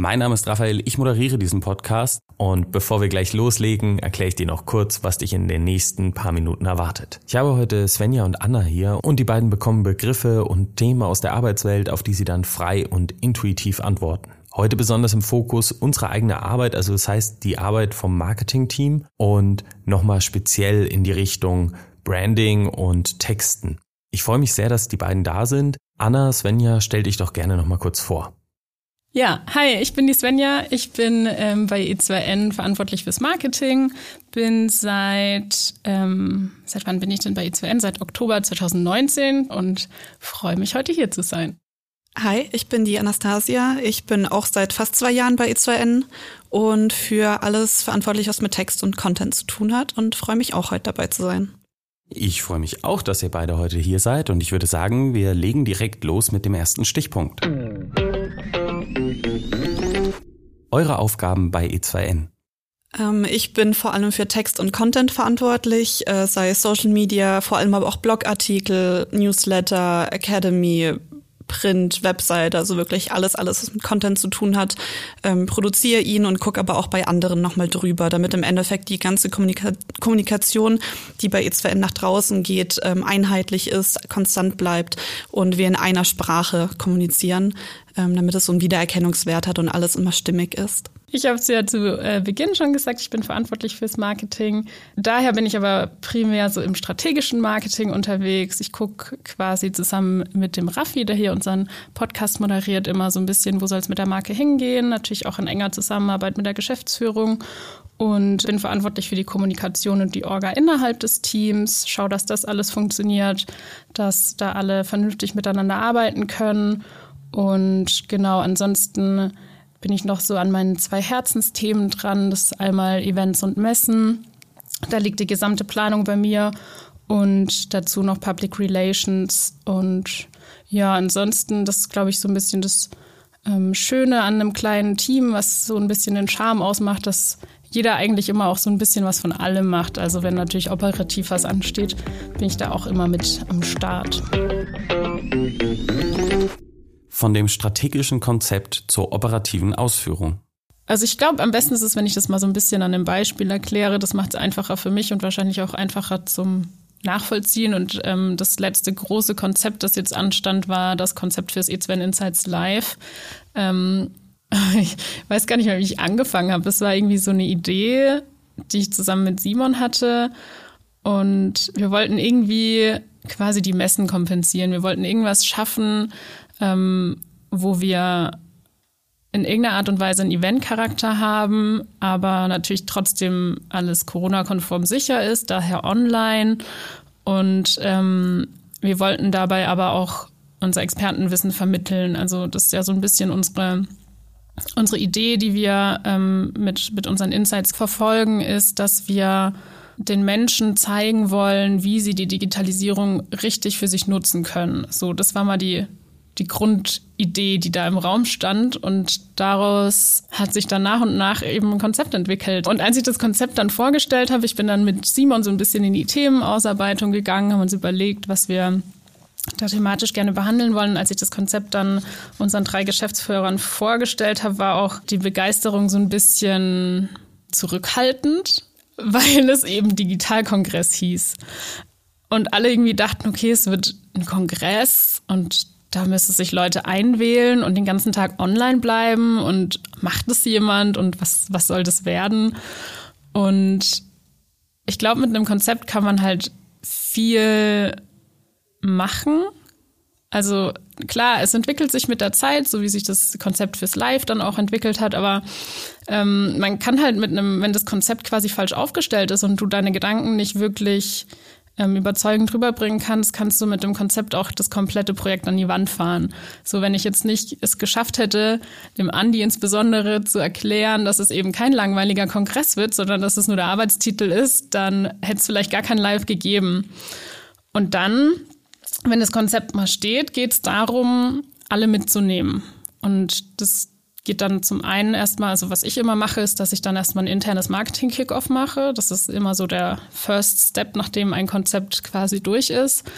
Mein Name ist Raphael, ich moderiere diesen Podcast und bevor wir gleich loslegen, erkläre ich dir noch kurz, was dich in den nächsten paar Minuten erwartet. Ich habe heute Svenja und Anna hier und die beiden bekommen Begriffe und Themen aus der Arbeitswelt, auf die sie dann frei und intuitiv antworten. Heute besonders im Fokus unsere eigene Arbeit, also das heißt die Arbeit vom Marketingteam und nochmal speziell in die Richtung Branding und Texten. Ich freue mich sehr, dass die beiden da sind. Anna, Svenja, stell dich doch gerne nochmal kurz vor. Ja, hi, ich bin die Svenja. Ich bin ähm, bei E2N verantwortlich fürs Marketing. Bin seit, ähm, seit wann bin ich denn bei E2N? Seit Oktober 2019 und freue mich, heute hier zu sein. Hi, ich bin die Anastasia. Ich bin auch seit fast zwei Jahren bei E2N und für alles verantwortlich, was mit Text und Content zu tun hat und freue mich auch heute dabei zu sein. Ich freue mich auch, dass ihr beide heute hier seid und ich würde sagen, wir legen direkt los mit dem ersten Stichpunkt. Eure Aufgaben bei E E2N. Ähm, ich bin vor allem für Text und Content verantwortlich, äh, sei es Social Media, vor allem aber auch Blogartikel, Newsletter, Academy, Print, Website, also wirklich alles, alles, was mit Content zu tun hat, ähm, produziere ihn und gucke aber auch bei anderen nochmal drüber, damit im Endeffekt die ganze Kommunika Kommunikation, die bei E2N nach draußen geht, ähm, einheitlich ist, konstant bleibt und wir in einer Sprache kommunizieren, ähm, damit es so einen Wiedererkennungswert hat und alles immer stimmig ist. Ich habe es ja zu äh, Beginn schon gesagt, ich bin verantwortlich fürs Marketing. Daher bin ich aber primär so im strategischen Marketing unterwegs. Ich gucke quasi zusammen mit dem Raffi, der hier unseren Podcast moderiert, immer so ein bisschen, wo soll es mit der Marke hingehen. Natürlich auch in enger Zusammenarbeit mit der Geschäftsführung und bin verantwortlich für die Kommunikation und die Orga innerhalb des Teams. Schau, dass das alles funktioniert, dass da alle vernünftig miteinander arbeiten können. Und genau, ansonsten bin ich noch so an meinen zwei Herzensthemen dran. Das ist einmal Events und Messen. Da liegt die gesamte Planung bei mir und dazu noch Public Relations. Und ja, ansonsten, das ist, glaube ich, so ein bisschen das ähm, Schöne an einem kleinen Team, was so ein bisschen den Charme ausmacht, dass jeder eigentlich immer auch so ein bisschen was von allem macht. Also wenn natürlich operativ was ansteht, bin ich da auch immer mit am Start. Von dem strategischen Konzept zur operativen Ausführung. Also ich glaube, am besten ist es, wenn ich das mal so ein bisschen an einem Beispiel erkläre. Das macht es einfacher für mich und wahrscheinlich auch einfacher zum Nachvollziehen. Und ähm, das letzte große Konzept, das jetzt anstand, war das Konzept fürs E2N Insights Live. Ähm, ich weiß gar nicht mehr, wie ich angefangen habe. Es war irgendwie so eine Idee, die ich zusammen mit Simon hatte. Und wir wollten irgendwie quasi die Messen kompensieren. Wir wollten irgendwas schaffen, ähm, wo wir in irgendeiner Art und Weise einen Event-Charakter haben, aber natürlich trotzdem alles Corona-konform sicher ist, daher online. Und ähm, wir wollten dabei aber auch unser Expertenwissen vermitteln. Also das ist ja so ein bisschen unsere unsere Idee, die wir ähm, mit, mit unseren Insights verfolgen, ist, dass wir den Menschen zeigen wollen, wie sie die Digitalisierung richtig für sich nutzen können. So, das war mal die, die Grundidee, die da im Raum stand. Und daraus hat sich dann nach und nach eben ein Konzept entwickelt. Und als ich das Konzept dann vorgestellt habe, ich bin dann mit Simon so ein bisschen in die Themenausarbeitung gegangen, haben uns überlegt, was wir da thematisch gerne behandeln wollen. Als ich das Konzept dann unseren drei Geschäftsführern vorgestellt habe, war auch die Begeisterung so ein bisschen zurückhaltend, weil es eben Digitalkongress hieß. Und alle irgendwie dachten, okay, es wird ein Kongress und da müsste sich Leute einwählen und den ganzen Tag online bleiben und macht es jemand und was, was soll das werden? Und ich glaube, mit einem Konzept kann man halt viel machen. Also klar, es entwickelt sich mit der Zeit, so wie sich das Konzept fürs Live dann auch entwickelt hat, aber ähm, man kann halt mit einem, wenn das Konzept quasi falsch aufgestellt ist und du deine Gedanken nicht wirklich ähm, überzeugend rüberbringen kannst, kannst du mit dem Konzept auch das komplette Projekt an die Wand fahren. So, wenn ich jetzt nicht es geschafft hätte, dem Andi insbesondere zu erklären, dass es eben kein langweiliger Kongress wird, sondern dass es nur der Arbeitstitel ist, dann hätte es vielleicht gar kein Live gegeben. Und dann, wenn das Konzept mal steht, geht es darum, alle mitzunehmen. Und das geht dann zum einen erstmal, also was ich immer mache, ist, dass ich dann erstmal ein internes Marketing-Kickoff mache. Das ist immer so der First Step, nachdem ein Konzept quasi durch ist.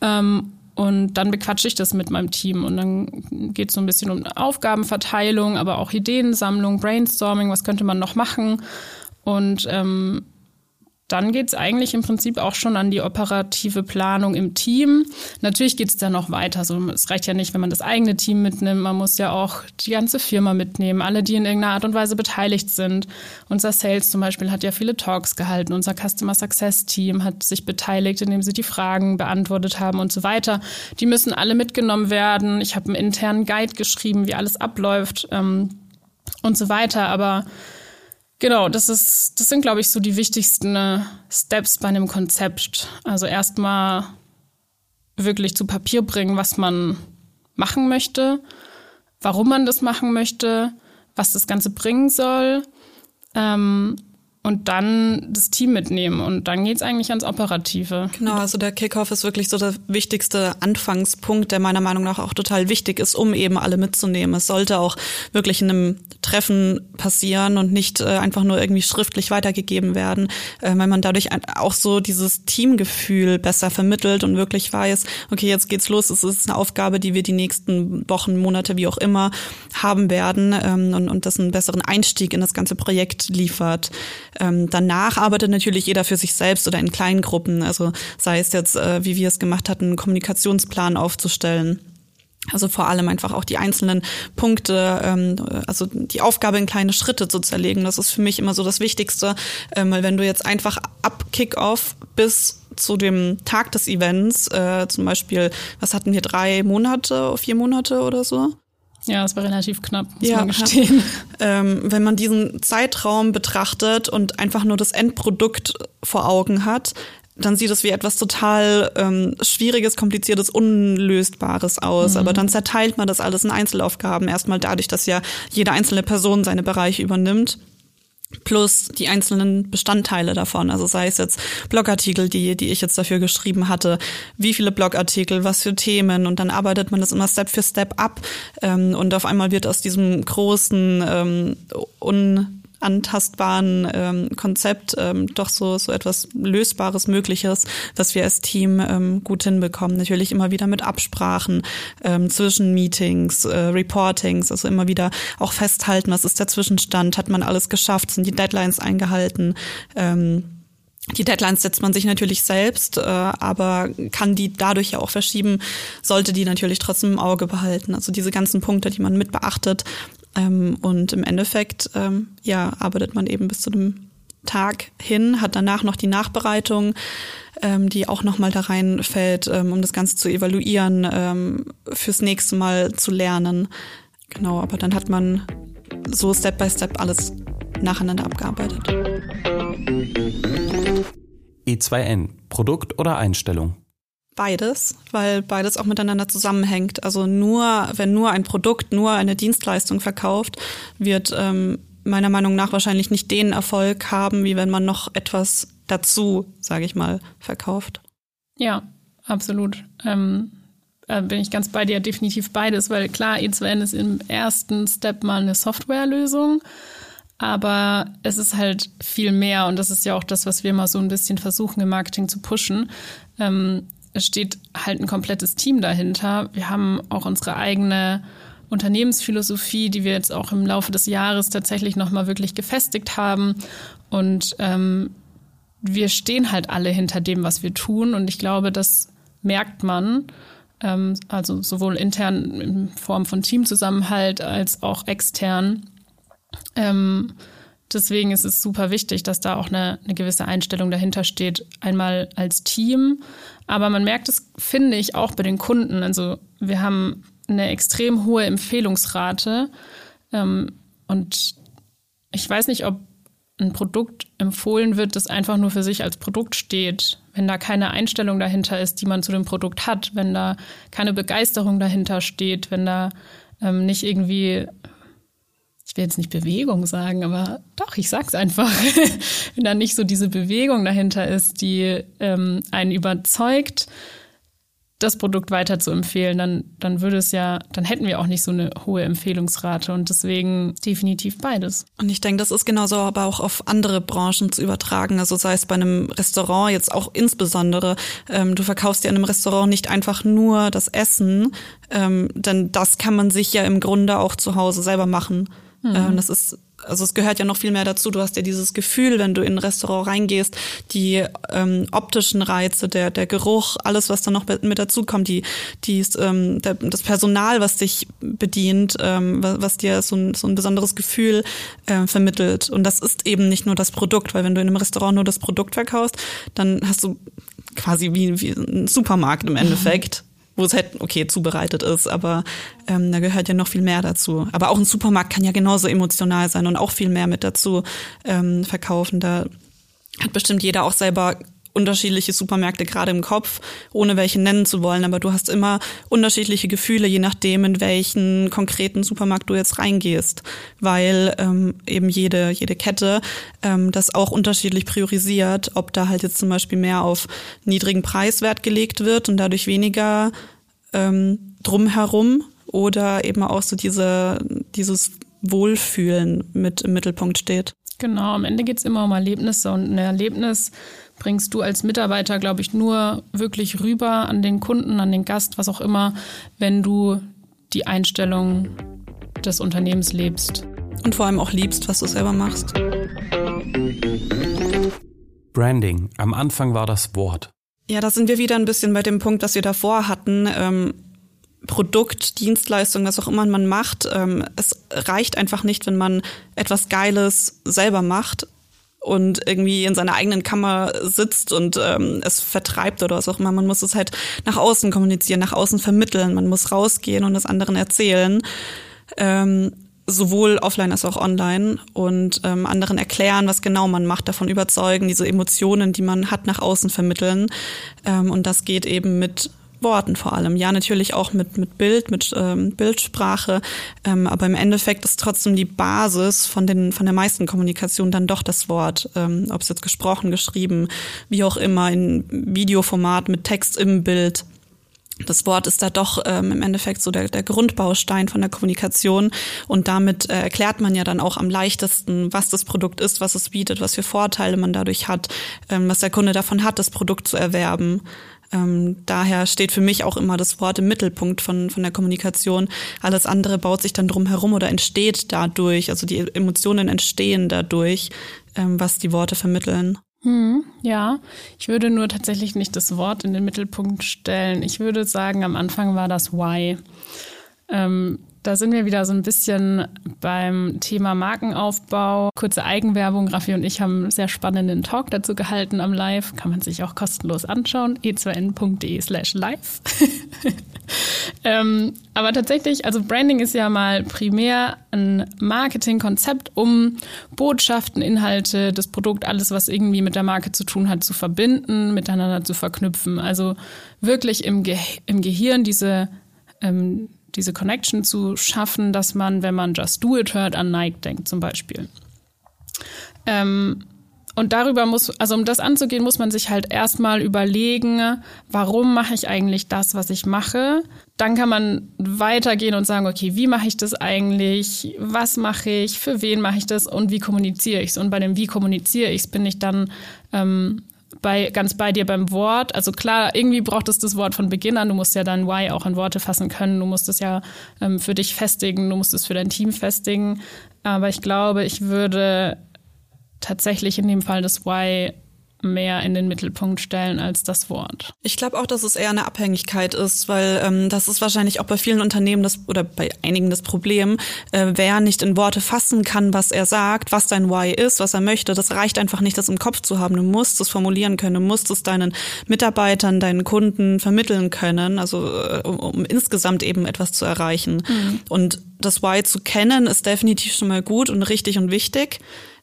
Ähm, und dann bequatsche ich das mit meinem Team. Und dann geht es so ein bisschen um Aufgabenverteilung, aber auch Ideensammlung, Brainstorming, was könnte man noch machen. Und ähm, dann geht's eigentlich im Prinzip auch schon an die operative Planung im Team. Natürlich geht's da noch weiter. So, es reicht ja nicht, wenn man das eigene Team mitnimmt. Man muss ja auch die ganze Firma mitnehmen, alle, die in irgendeiner Art und Weise beteiligt sind. Unser Sales zum Beispiel hat ja viele Talks gehalten. Unser Customer Success Team hat sich beteiligt, indem sie die Fragen beantwortet haben und so weiter. Die müssen alle mitgenommen werden. Ich habe einen internen Guide geschrieben, wie alles abläuft ähm, und so weiter. Aber Genau, das ist, das sind, glaube ich, so die wichtigsten äh, Steps bei einem Konzept. Also erstmal wirklich zu Papier bringen, was man machen möchte, warum man das machen möchte, was das Ganze bringen soll. Ähm, und dann das Team mitnehmen. Und dann geht's eigentlich ans Operative. Genau, also der Kickoff ist wirklich so der wichtigste Anfangspunkt, der meiner Meinung nach auch total wichtig ist, um eben alle mitzunehmen. Es sollte auch wirklich in einem Treffen passieren und nicht äh, einfach nur irgendwie schriftlich weitergegeben werden, äh, weil man dadurch auch so dieses Teamgefühl besser vermittelt und wirklich weiß, okay, jetzt geht's los, es ist eine Aufgabe, die wir die nächsten Wochen, Monate, wie auch immer haben werden ähm, und, und das einen besseren Einstieg in das ganze Projekt liefert. Ähm, danach arbeitet natürlich jeder für sich selbst oder in kleinen Gruppen. Also sei es jetzt, äh, wie wir es gemacht hatten, einen Kommunikationsplan aufzustellen. Also vor allem einfach auch die einzelnen Punkte, ähm, also die Aufgabe in kleine Schritte zu zerlegen. Das ist für mich immer so das Wichtigste, ähm, weil wenn du jetzt einfach ab Kickoff bis zu dem Tag des Events, äh, zum Beispiel, was hatten wir, drei Monate, vier Monate oder so? Ja, es war relativ knapp, muss ja, man gestehen. Ähm, wenn man diesen Zeitraum betrachtet und einfach nur das Endprodukt vor Augen hat, dann sieht es wie etwas total ähm, Schwieriges, Kompliziertes, Unlösbares aus. Mhm. Aber dann zerteilt man das alles in Einzelaufgaben. Erstmal dadurch, dass ja jede einzelne Person seine Bereiche übernimmt plus die einzelnen Bestandteile davon. Also sei es jetzt Blogartikel, die, die ich jetzt dafür geschrieben hatte, wie viele Blogartikel, was für Themen und dann arbeitet man das immer Step für Step ab ähm, und auf einmal wird aus diesem großen, ähm, un antastbaren ähm, Konzept ähm, doch so so etwas lösbares Mögliches, was wir als Team ähm, gut hinbekommen. Natürlich immer wieder mit Absprachen ähm, zwischen Meetings, äh, Reportings, also immer wieder auch festhalten, was ist der Zwischenstand, hat man alles geschafft, sind die Deadlines eingehalten. Ähm, die Deadlines setzt man sich natürlich selbst, äh, aber kann die dadurch ja auch verschieben, sollte die natürlich trotzdem im Auge behalten. Also diese ganzen Punkte, die man mit beachtet, ähm, und im Endeffekt, ähm, ja, arbeitet man eben bis zu dem Tag hin, hat danach noch die Nachbereitung, ähm, die auch nochmal da reinfällt, ähm, um das Ganze zu evaluieren, ähm, fürs nächste Mal zu lernen. Genau, aber dann hat man so Step by Step alles nacheinander abgearbeitet. E2N, Produkt oder Einstellung? Beides, weil beides auch miteinander zusammenhängt. Also nur, wenn nur ein Produkt, nur eine Dienstleistung verkauft, wird ähm, meiner Meinung nach wahrscheinlich nicht den Erfolg haben, wie wenn man noch etwas dazu, sage ich mal, verkauft. Ja, absolut. Ähm, äh, bin ich ganz bei dir, definitiv beides, weil klar, E2N ist im ersten Step mal eine Softwarelösung, aber es ist halt viel mehr und das ist ja auch das, was wir mal so ein bisschen versuchen im Marketing zu pushen. Ähm, steht halt ein komplettes Team dahinter. Wir haben auch unsere eigene Unternehmensphilosophie, die wir jetzt auch im Laufe des Jahres tatsächlich nochmal wirklich gefestigt haben. Und ähm, wir stehen halt alle hinter dem, was wir tun. Und ich glaube, das merkt man, ähm, also sowohl intern in Form von Teamzusammenhalt als auch extern. Ähm, deswegen ist es super wichtig, dass da auch eine, eine gewisse Einstellung dahinter steht. Einmal als Team, aber man merkt es, finde ich, auch bei den Kunden. Also wir haben eine extrem hohe Empfehlungsrate. Ähm, und ich weiß nicht, ob ein Produkt empfohlen wird, das einfach nur für sich als Produkt steht, wenn da keine Einstellung dahinter ist, die man zu dem Produkt hat, wenn da keine Begeisterung dahinter steht, wenn da ähm, nicht irgendwie, will jetzt nicht Bewegung sagen, aber doch, ich sag's einfach, wenn da nicht so diese Bewegung dahinter ist, die ähm, einen überzeugt, das Produkt weiter zu empfehlen, dann, dann würde es ja, dann hätten wir auch nicht so eine hohe Empfehlungsrate und deswegen definitiv beides. Und ich denke, das ist genauso aber auch auf andere Branchen zu übertragen. Also sei es bei einem Restaurant jetzt auch insbesondere. Ähm, du verkaufst ja in einem Restaurant nicht einfach nur das Essen, ähm, denn das kann man sich ja im Grunde auch zu Hause selber machen. Mhm. Ähm, das ist also es gehört ja noch viel mehr dazu. Du hast ja dieses Gefühl, wenn du in ein Restaurant reingehst, die ähm, optischen Reize, der der Geruch, alles was da noch mit dazu kommt, die die ähm, der, das Personal, was dich bedient, ähm, was, was dir so ein, so ein besonderes Gefühl äh, vermittelt. Und das ist eben nicht nur das Produkt, weil wenn du in einem Restaurant nur das Produkt verkaufst, dann hast du quasi wie, wie ein Supermarkt im Endeffekt wo es halt okay zubereitet ist, aber ähm, da gehört ja noch viel mehr dazu. Aber auch ein Supermarkt kann ja genauso emotional sein und auch viel mehr mit dazu ähm, verkaufen. Da hat bestimmt jeder auch selber unterschiedliche Supermärkte gerade im Kopf, ohne welche nennen zu wollen, aber du hast immer unterschiedliche Gefühle, je nachdem, in welchen konkreten Supermarkt du jetzt reingehst, weil ähm, eben jede, jede Kette ähm, das auch unterschiedlich priorisiert, ob da halt jetzt zum Beispiel mehr auf niedrigen Preiswert gelegt wird und dadurch weniger ähm, drumherum oder eben auch so diese, dieses Wohlfühlen mit im Mittelpunkt steht. Genau, am Ende geht es immer um Erlebnisse und ein Erlebnis bringst du als Mitarbeiter, glaube ich, nur wirklich rüber an den Kunden, an den Gast, was auch immer, wenn du die Einstellung des Unternehmens lebst. Und vor allem auch liebst, was du selber machst. Branding. Am Anfang war das Wort. Ja, da sind wir wieder ein bisschen bei dem Punkt, was wir davor hatten. Ähm, Produkt, Dienstleistung, was auch immer man macht. Ähm, es reicht einfach nicht, wenn man etwas Geiles selber macht und irgendwie in seiner eigenen Kammer sitzt und ähm, es vertreibt oder was auch immer. Man muss es halt nach außen kommunizieren, nach außen vermitteln. Man muss rausgehen und es anderen erzählen. Ähm, sowohl offline als auch online und ähm, anderen erklären, was genau man macht, davon überzeugen, diese Emotionen, die man hat, nach außen vermitteln. Ähm, und das geht eben mit Worten vor allem. Ja, natürlich auch mit, mit Bild, mit ähm, Bildsprache, ähm, aber im Endeffekt ist trotzdem die Basis von, den, von der meisten Kommunikation dann doch das Wort. Ähm, Ob es jetzt gesprochen, geschrieben, wie auch immer, in Videoformat mit Text im Bild. Das Wort ist da doch ähm, im Endeffekt so der, der Grundbaustein von der Kommunikation und damit äh, erklärt man ja dann auch am leichtesten, was das Produkt ist, was es bietet, was für Vorteile man dadurch hat, ähm, was der Kunde davon hat, das Produkt zu erwerben. Ähm, daher steht für mich auch immer das Wort im Mittelpunkt von, von der Kommunikation. Alles andere baut sich dann drum herum oder entsteht dadurch. Also die Emotionen entstehen dadurch, ähm, was die Worte vermitteln. Hm, ja, ich würde nur tatsächlich nicht das Wort in den Mittelpunkt stellen. Ich würde sagen, am Anfang war das Why. Ähm, da sind wir wieder so ein bisschen beim Thema Markenaufbau. Kurze Eigenwerbung. Raffi und ich haben einen sehr spannenden Talk dazu gehalten am Live. Kann man sich auch kostenlos anschauen. e2n.de slash live. ähm, aber tatsächlich, also Branding ist ja mal primär ein Marketingkonzept, um Botschaften, Inhalte, das Produkt, alles, was irgendwie mit der Marke zu tun hat, zu verbinden, miteinander zu verknüpfen. Also wirklich im, Ge im Gehirn diese ähm, diese Connection zu schaffen, dass man, wenn man Just Do It hört, an Nike denkt zum Beispiel. Ähm, und darüber muss, also um das anzugehen, muss man sich halt erstmal überlegen, warum mache ich eigentlich das, was ich mache? Dann kann man weitergehen und sagen, okay, wie mache ich das eigentlich? Was mache ich? Für wen mache ich das? Und wie kommuniziere ich es? Und bei dem Wie kommuniziere ich es bin ich dann ähm, bei, ganz bei dir beim Wort. Also klar, irgendwie braucht es das Wort von Beginn an. Du musst ja dein Why auch in Worte fassen können. Du musst es ja ähm, für dich festigen. Du musst es für dein Team festigen. Aber ich glaube, ich würde tatsächlich in dem Fall das Why mehr in den Mittelpunkt stellen als das Wort. Ich glaube auch, dass es eher eine Abhängigkeit ist, weil ähm, das ist wahrscheinlich auch bei vielen Unternehmen das oder bei einigen das Problem, äh, wer nicht in Worte fassen kann, was er sagt, was dein Why ist, was er möchte. Das reicht einfach nicht, das im Kopf zu haben. Du musst es formulieren können, du musst es deinen Mitarbeitern, deinen Kunden vermitteln können, also äh, um, um insgesamt eben etwas zu erreichen. Mhm. Und das Why zu kennen ist definitiv schon mal gut und richtig und wichtig.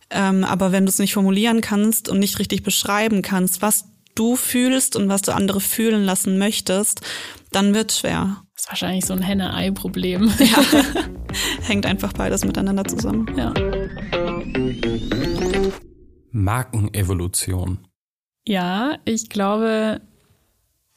Ähm, aber wenn du es nicht formulieren kannst und nicht richtig beschreiben kannst, was du fühlst und was du andere fühlen lassen möchtest, dann wird schwer. Das ist wahrscheinlich so ein Henne-Ei-Problem. Ja. Hängt einfach beides miteinander zusammen. Ja. Markenevolution. Ja, ich glaube,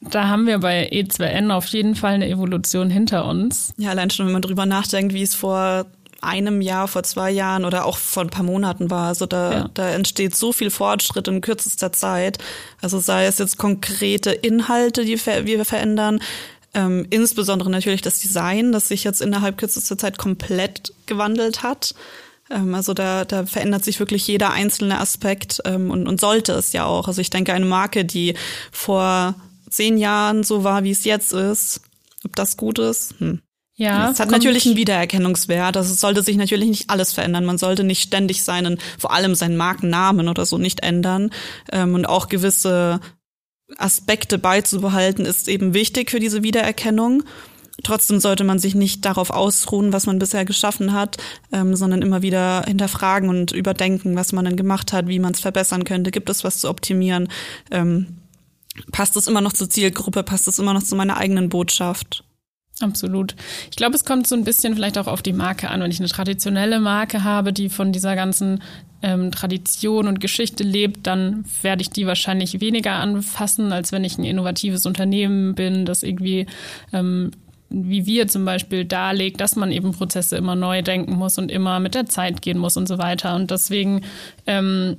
da haben wir bei E2N auf jeden Fall eine Evolution hinter uns. Ja, allein schon, wenn man drüber nachdenkt, wie es vor einem Jahr, vor zwei Jahren oder auch vor ein paar Monaten war. Also da, ja. da entsteht so viel Fortschritt in kürzester Zeit. Also sei es jetzt konkrete Inhalte, die wir verändern, ähm, insbesondere natürlich das Design, das sich jetzt innerhalb kürzester Zeit komplett gewandelt hat. Ähm, also da, da verändert sich wirklich jeder einzelne Aspekt ähm, und, und sollte es ja auch. Also ich denke, eine Marke, die vor zehn Jahren so war, wie es jetzt ist, ob das gut ist, hm. Ja, es hat natürlich einen Wiedererkennungswert. Also es sollte sich natürlich nicht alles verändern. Man sollte nicht ständig seinen, vor allem seinen Markennamen oder so nicht ändern. Ähm, und auch gewisse Aspekte beizubehalten ist eben wichtig für diese Wiedererkennung. Trotzdem sollte man sich nicht darauf ausruhen, was man bisher geschaffen hat, ähm, sondern immer wieder hinterfragen und überdenken, was man denn gemacht hat, wie man es verbessern könnte. Gibt es was zu optimieren? Ähm, passt es immer noch zur Zielgruppe? Passt es immer noch zu meiner eigenen Botschaft? Absolut. Ich glaube, es kommt so ein bisschen vielleicht auch auf die Marke an. Wenn ich eine traditionelle Marke habe, die von dieser ganzen ähm, Tradition und Geschichte lebt, dann werde ich die wahrscheinlich weniger anfassen, als wenn ich ein innovatives Unternehmen bin, das irgendwie ähm, wie wir zum Beispiel darlegt, dass man eben Prozesse immer neu denken muss und immer mit der Zeit gehen muss und so weiter. Und deswegen ähm,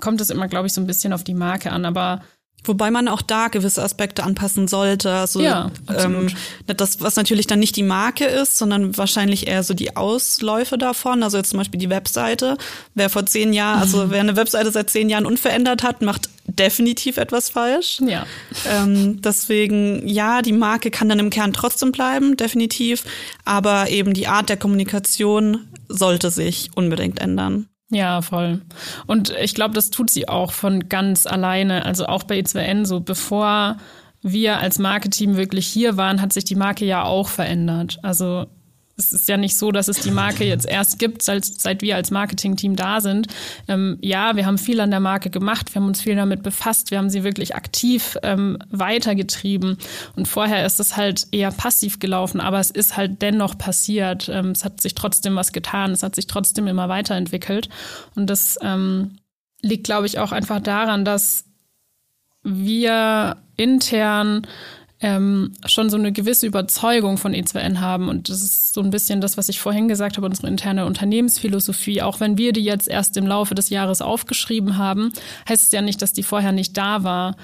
kommt es immer, glaube ich, so ein bisschen auf die Marke an. Aber Wobei man auch da gewisse Aspekte anpassen sollte. Also ja, ähm, das, was natürlich dann nicht die Marke ist, sondern wahrscheinlich eher so die Ausläufe davon. Also jetzt zum Beispiel die Webseite. Wer vor zehn Jahren, also mhm. wer eine Webseite seit zehn Jahren unverändert hat, macht definitiv etwas falsch. Ja. Ähm, deswegen, ja, die Marke kann dann im Kern trotzdem bleiben, definitiv. Aber eben die Art der Kommunikation sollte sich unbedingt ändern. Ja, voll. Und ich glaube, das tut sie auch von ganz alleine. Also auch bei E2N so, bevor wir als Marketing wirklich hier waren, hat sich die Marke ja auch verändert. Also es ist ja nicht so, dass es die Marke jetzt erst gibt, seit, seit wir als Marketing-Team da sind. Ähm, ja, wir haben viel an der Marke gemacht, wir haben uns viel damit befasst, wir haben sie wirklich aktiv ähm, weitergetrieben. Und vorher ist es halt eher passiv gelaufen, aber es ist halt dennoch passiert. Ähm, es hat sich trotzdem was getan, es hat sich trotzdem immer weiterentwickelt. Und das ähm, liegt, glaube ich, auch einfach daran, dass wir intern ähm, schon so eine gewisse Überzeugung von E2N haben. Und das ist so ein bisschen das, was ich vorhin gesagt habe, unsere interne Unternehmensphilosophie. Auch wenn wir die jetzt erst im Laufe des Jahres aufgeschrieben haben, heißt es ja nicht, dass die vorher nicht da war.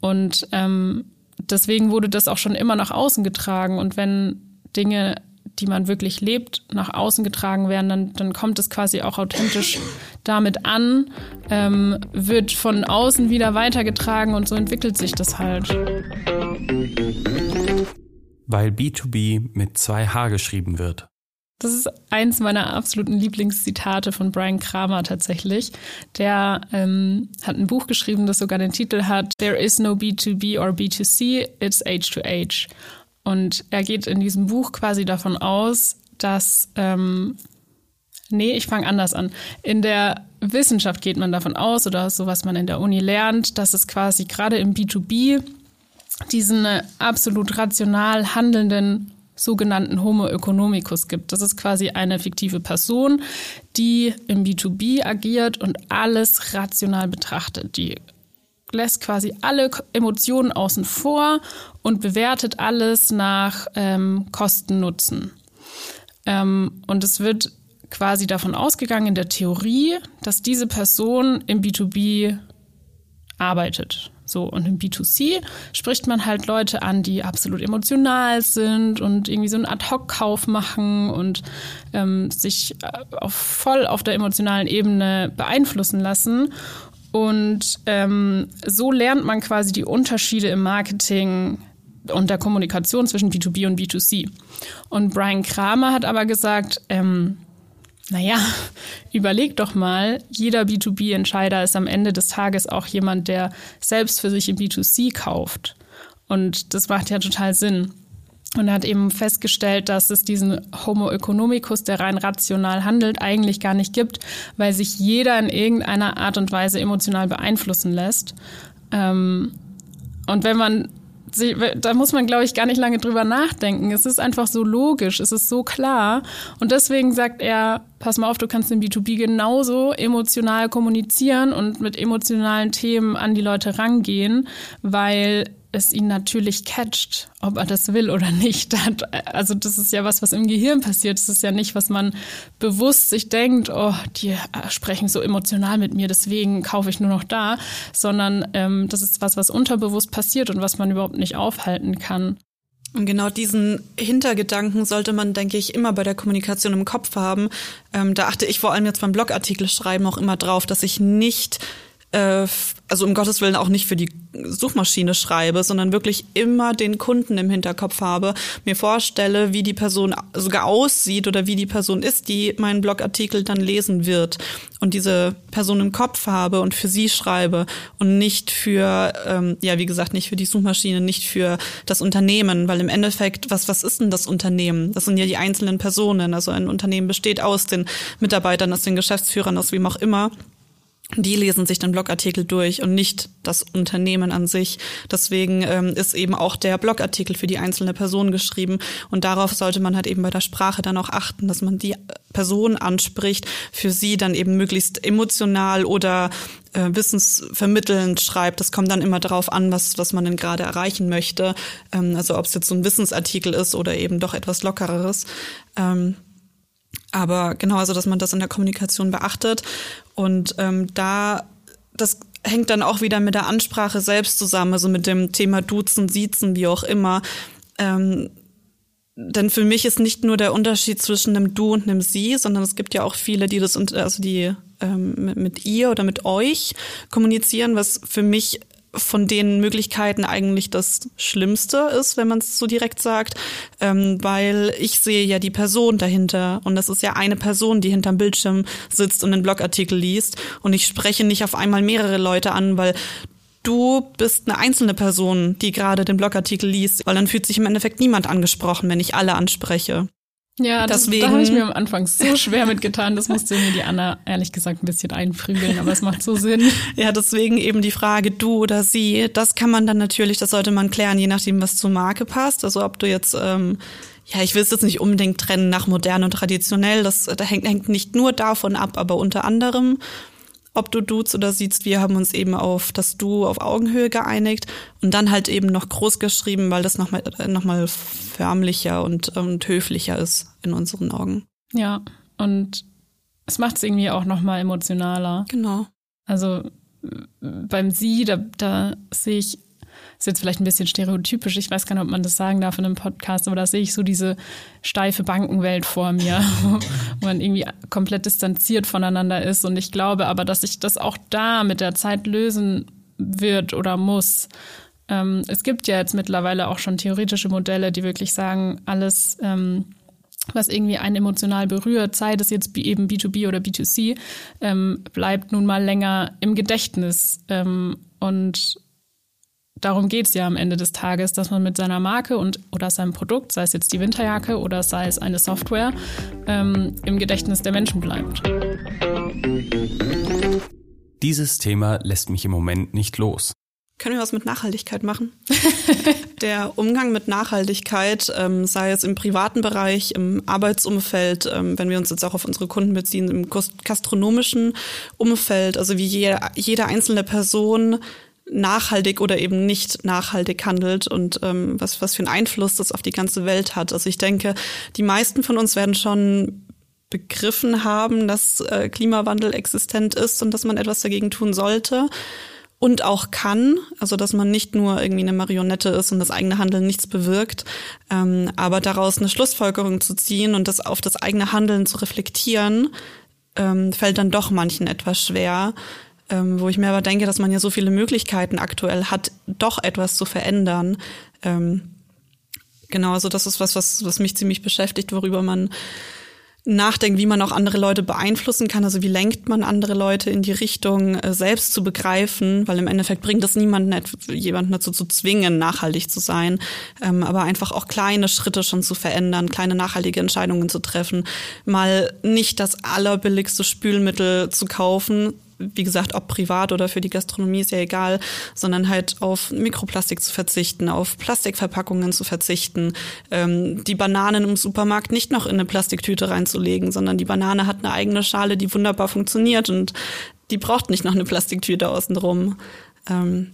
Und ähm, deswegen wurde das auch schon immer nach außen getragen. Und wenn Dinge die man wirklich lebt, nach außen getragen werden, dann, dann kommt es quasi auch authentisch damit an, ähm, wird von außen wieder weitergetragen und so entwickelt sich das halt. Weil B2B mit zwei H geschrieben wird. Das ist eins meiner absoluten Lieblingszitate von Brian Kramer tatsächlich. Der ähm, hat ein Buch geschrieben, das sogar den Titel hat There is no B2B or B2C, it's H2H. Und er geht in diesem Buch quasi davon aus, dass, ähm, nee, ich fange anders an. In der Wissenschaft geht man davon aus, oder so was man in der Uni lernt, dass es quasi gerade im B2B diesen absolut rational handelnden sogenannten Homo economicus gibt. Das ist quasi eine fiktive Person, die im B2B agiert und alles rational betrachtet. Die lässt quasi alle Emotionen außen vor und bewertet alles nach ähm, Kosten-Nutzen. Ähm, und es wird quasi davon ausgegangen in der Theorie, dass diese Person im B2B arbeitet. So, und im B2C spricht man halt Leute an, die absolut emotional sind und irgendwie so einen Ad-Hoc-Kauf machen und ähm, sich äh, auf, voll auf der emotionalen Ebene beeinflussen lassen. Und ähm, so lernt man quasi die Unterschiede im Marketing und der Kommunikation zwischen B2B und B2C. Und Brian Kramer hat aber gesagt, ähm, naja, überleg doch mal, jeder B2B-Entscheider ist am Ende des Tages auch jemand, der selbst für sich im B2C kauft. Und das macht ja total Sinn. Und er hat eben festgestellt, dass es diesen Homo economicus, der rein rational handelt, eigentlich gar nicht gibt, weil sich jeder in irgendeiner Art und Weise emotional beeinflussen lässt. Ähm, und wenn man da muss man, glaube ich, gar nicht lange drüber nachdenken. Es ist einfach so logisch, es ist so klar. Und deswegen sagt er, pass mal auf, du kannst im B2B genauso emotional kommunizieren und mit emotionalen Themen an die Leute rangehen, weil es ihn natürlich catcht, ob er das will oder nicht. Also das ist ja was, was im Gehirn passiert. Das ist ja nicht, was man bewusst sich denkt, oh, die äh, sprechen so emotional mit mir, deswegen kaufe ich nur noch da, sondern ähm, das ist was, was unterbewusst passiert und was man überhaupt nicht aufhalten kann. Und genau diesen Hintergedanken sollte man, denke ich, immer bei der Kommunikation im Kopf haben. Ähm, da achte ich vor allem jetzt beim Blogartikel schreiben auch immer drauf, dass ich nicht äh, also um Gottes Willen auch nicht für die Suchmaschine schreibe, sondern wirklich immer den Kunden im Hinterkopf habe, mir vorstelle, wie die Person sogar aussieht oder wie die Person ist, die meinen Blogartikel dann lesen wird und diese Person im Kopf habe und für sie schreibe und nicht für, ähm, ja, wie gesagt, nicht für die Suchmaschine, nicht für das Unternehmen, weil im Endeffekt, was, was ist denn das Unternehmen? Das sind ja die einzelnen Personen. Also ein Unternehmen besteht aus den Mitarbeitern, aus den Geschäftsführern, aus wem auch immer die lesen sich den Blogartikel durch und nicht das Unternehmen an sich. Deswegen ähm, ist eben auch der Blogartikel für die einzelne Person geschrieben. Und darauf sollte man halt eben bei der Sprache dann auch achten, dass man die Person anspricht, für sie dann eben möglichst emotional oder äh, wissensvermittelnd schreibt. Das kommt dann immer darauf an, was, was man denn gerade erreichen möchte. Ähm, also ob es jetzt so ein Wissensartikel ist oder eben doch etwas Lockereres. Ähm, aber genau, also dass man das in der Kommunikation beachtet. Und ähm, da, das hängt dann auch wieder mit der Ansprache selbst zusammen, also mit dem Thema Duzen, Siezen, wie auch immer. Ähm, denn für mich ist nicht nur der Unterschied zwischen einem Du und einem Sie, sondern es gibt ja auch viele, die das, also die ähm, mit, mit ihr oder mit euch kommunizieren, was für mich von den Möglichkeiten eigentlich das Schlimmste ist, wenn man es so direkt sagt, ähm, weil ich sehe ja die Person dahinter. Und das ist ja eine Person, die hinterm Bildschirm sitzt und einen Blogartikel liest. Und ich spreche nicht auf einmal mehrere Leute an, weil du bist eine einzelne Person, die gerade den Blogartikel liest, weil dann fühlt sich im Endeffekt niemand angesprochen, wenn ich alle anspreche. Ja, das, Deswegen, da habe ich mir am Anfang so schwer mitgetan. Das musste mir die Anna ehrlich gesagt ein bisschen einprügeln, aber es macht so Sinn. Ja, deswegen eben die Frage du oder sie. Das kann man dann natürlich, das sollte man klären, je nachdem, was zur Marke passt. Also ob du jetzt ähm, ja, ich will es jetzt nicht unbedingt trennen nach modern und traditionell. Das, das hängt, hängt nicht nur davon ab, aber unter anderem ob du duzt oder siehst. Wir haben uns eben auf das Du auf Augenhöhe geeinigt und dann halt eben noch groß geschrieben, weil das nochmal noch mal förmlicher und, und höflicher ist in unseren Augen. Ja, und es macht es irgendwie auch nochmal emotionaler. Genau. Also beim Sie, da, da sehe ich ist jetzt vielleicht ein bisschen stereotypisch, ich weiß gar nicht, ob man das sagen darf in einem Podcast, aber da sehe ich so diese steife Bankenwelt vor mir, wo man irgendwie komplett distanziert voneinander ist. Und ich glaube aber, dass sich das auch da mit der Zeit lösen wird oder muss. Ähm, es gibt ja jetzt mittlerweile auch schon theoretische Modelle, die wirklich sagen, alles, ähm, was irgendwie einen emotional berührt, sei das jetzt eben B2B oder B2C, ähm, bleibt nun mal länger im Gedächtnis. Ähm, und darum geht es ja am Ende des Tages, dass man mit seiner Marke und oder seinem Produkt, sei es jetzt die Winterjacke oder sei es eine Software, ähm, im Gedächtnis der Menschen bleibt. Dieses Thema lässt mich im Moment nicht los. Können wir was mit Nachhaltigkeit machen? der Umgang mit Nachhaltigkeit, ähm, sei es im privaten Bereich, im Arbeitsumfeld, ähm, wenn wir uns jetzt auch auf unsere Kunden beziehen, im gastronomischen Umfeld, also wie jede, jede einzelne Person nachhaltig oder eben nicht nachhaltig handelt und ähm, was, was für einen Einfluss das auf die ganze Welt hat. Also ich denke, die meisten von uns werden schon begriffen haben, dass äh, Klimawandel existent ist und dass man etwas dagegen tun sollte und auch kann, also dass man nicht nur irgendwie eine Marionette ist und das eigene Handeln nichts bewirkt, ähm, aber daraus eine Schlussfolgerung zu ziehen und das auf das eigene Handeln zu reflektieren, ähm, fällt dann doch manchen etwas schwer ähm, wo ich mir aber denke, dass man ja so viele Möglichkeiten aktuell hat, doch etwas zu verändern. Ähm, genau, also das ist was, was, was mich ziemlich beschäftigt, worüber man nachdenkt, wie man auch andere Leute beeinflussen kann. Also wie lenkt man andere Leute in die Richtung, äh, selbst zu begreifen, weil im Endeffekt bringt es niemanden, jemanden dazu zu zwingen, nachhaltig zu sein, ähm, aber einfach auch kleine Schritte schon zu verändern, kleine nachhaltige Entscheidungen zu treffen, mal nicht das allerbilligste Spülmittel zu kaufen, wie gesagt, ob privat oder für die Gastronomie ist ja egal, sondern halt auf Mikroplastik zu verzichten, auf Plastikverpackungen zu verzichten, ähm, die Bananen im Supermarkt nicht noch in eine Plastiktüte reinzulegen, sondern die Banane hat eine eigene Schale, die wunderbar funktioniert und die braucht nicht noch eine Plastiktüte außenrum. Ähm,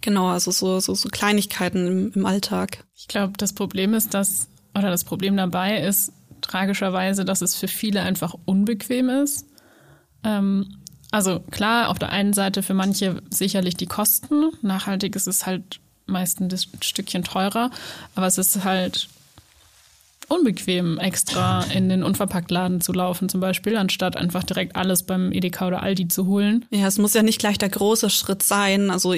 genau, also so, so, so Kleinigkeiten im, im Alltag. Ich glaube, das Problem ist, dass, oder das Problem dabei ist, tragischerweise, dass es für viele einfach unbequem ist. Ähm, also klar, auf der einen Seite für manche sicherlich die Kosten. Nachhaltig ist es halt meistens ein Stückchen teurer, aber es ist halt unbequem, extra in den Unverpacktladen zu laufen, zum Beispiel, anstatt einfach direkt alles beim Edeka oder Aldi zu holen. Ja, es muss ja nicht gleich der große Schritt sein. Also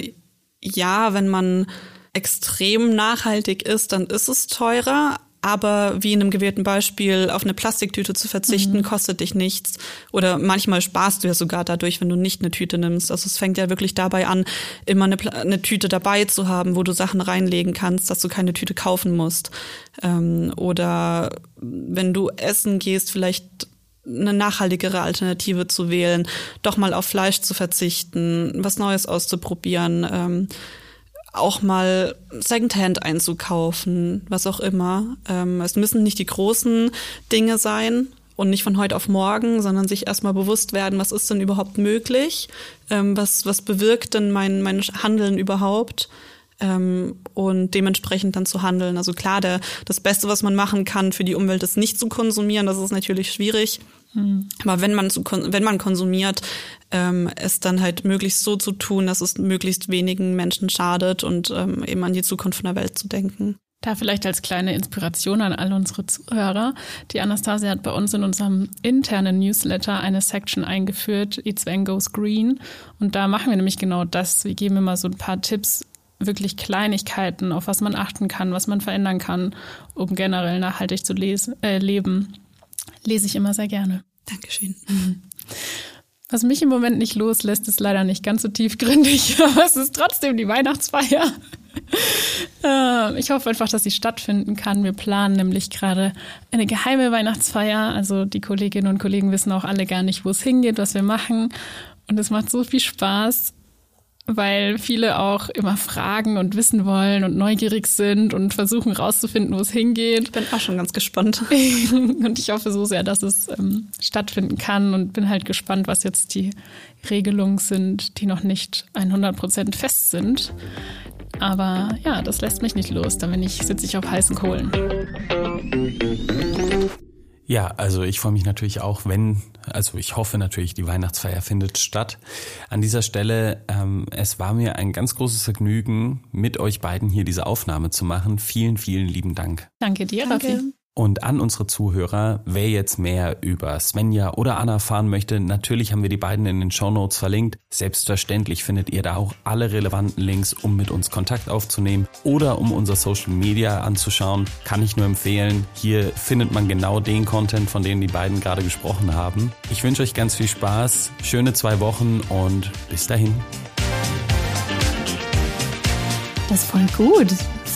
ja, wenn man extrem nachhaltig ist, dann ist es teurer, aber wie in einem gewählten Beispiel auf eine Plastiktüte zu verzichten, mhm. kostet dich nichts. Oder manchmal sparst du ja sogar dadurch, wenn du nicht eine Tüte nimmst. Also es fängt ja wirklich dabei an, immer eine, eine Tüte dabei zu haben, wo du Sachen reinlegen kannst, dass du keine Tüte kaufen musst. Ähm, oder wenn du essen gehst, vielleicht eine nachhaltigere Alternative zu wählen, doch mal auf Fleisch zu verzichten, was Neues auszuprobieren. Ähm, auch mal Secondhand einzukaufen, was auch immer. Ähm, es müssen nicht die großen Dinge sein und nicht von heute auf morgen, sondern sich erstmal bewusst werden, was ist denn überhaupt möglich, ähm, was, was bewirkt denn mein, mein Handeln überhaupt ähm, und dementsprechend dann zu handeln. Also klar, der, das Beste, was man machen kann für die Umwelt, ist nicht zu konsumieren. Das ist natürlich schwierig. Mhm. Aber wenn man, wenn man konsumiert, ähm, es dann halt möglichst so zu tun, dass es möglichst wenigen Menschen schadet und ähm, eben an die Zukunft von der Welt zu denken. Da vielleicht als kleine Inspiration an all unsere Zuhörer. Die Anastasia hat bei uns in unserem internen Newsletter eine Section eingeführt, It's When Goes Green. Und da machen wir nämlich genau das. Wir geben immer so ein paar Tipps, wirklich Kleinigkeiten, auf was man achten kann, was man verändern kann, um generell nachhaltig zu lesen, äh, leben. Lese ich immer sehr gerne. Dankeschön. Mhm. Was mich im Moment nicht loslässt, ist leider nicht ganz so tiefgründig, aber es ist trotzdem die Weihnachtsfeier. Äh, ich hoffe einfach, dass sie stattfinden kann. Wir planen nämlich gerade eine geheime Weihnachtsfeier. Also die Kolleginnen und Kollegen wissen auch alle gar nicht, wo es hingeht, was wir machen. Und es macht so viel Spaß weil viele auch immer fragen und wissen wollen und neugierig sind und versuchen rauszufinden, wo es hingeht. Ich bin auch schon ganz gespannt. und ich hoffe so sehr, dass es ähm, stattfinden kann und bin halt gespannt, was jetzt die Regelungen sind, die noch nicht 100 Prozent fest sind. Aber ja, das lässt mich nicht los. Da bin ich, sitze ich auf heißen Kohlen. Ja, also ich freue mich natürlich auch, wenn, also ich hoffe natürlich, die Weihnachtsfeier findet statt. An dieser Stelle, ähm, es war mir ein ganz großes Vergnügen, mit euch beiden hier diese Aufnahme zu machen. Vielen, vielen lieben Dank. Danke dir, Danke. Raffi. Und an unsere Zuhörer, wer jetzt mehr über Svenja oder Anna fahren möchte, natürlich haben wir die beiden in den Show Notes verlinkt. Selbstverständlich findet ihr da auch alle relevanten Links, um mit uns Kontakt aufzunehmen oder um unser Social Media anzuschauen. Kann ich nur empfehlen. Hier findet man genau den Content, von dem die beiden gerade gesprochen haben. Ich wünsche euch ganz viel Spaß, schöne zwei Wochen und bis dahin. Das ist voll gut.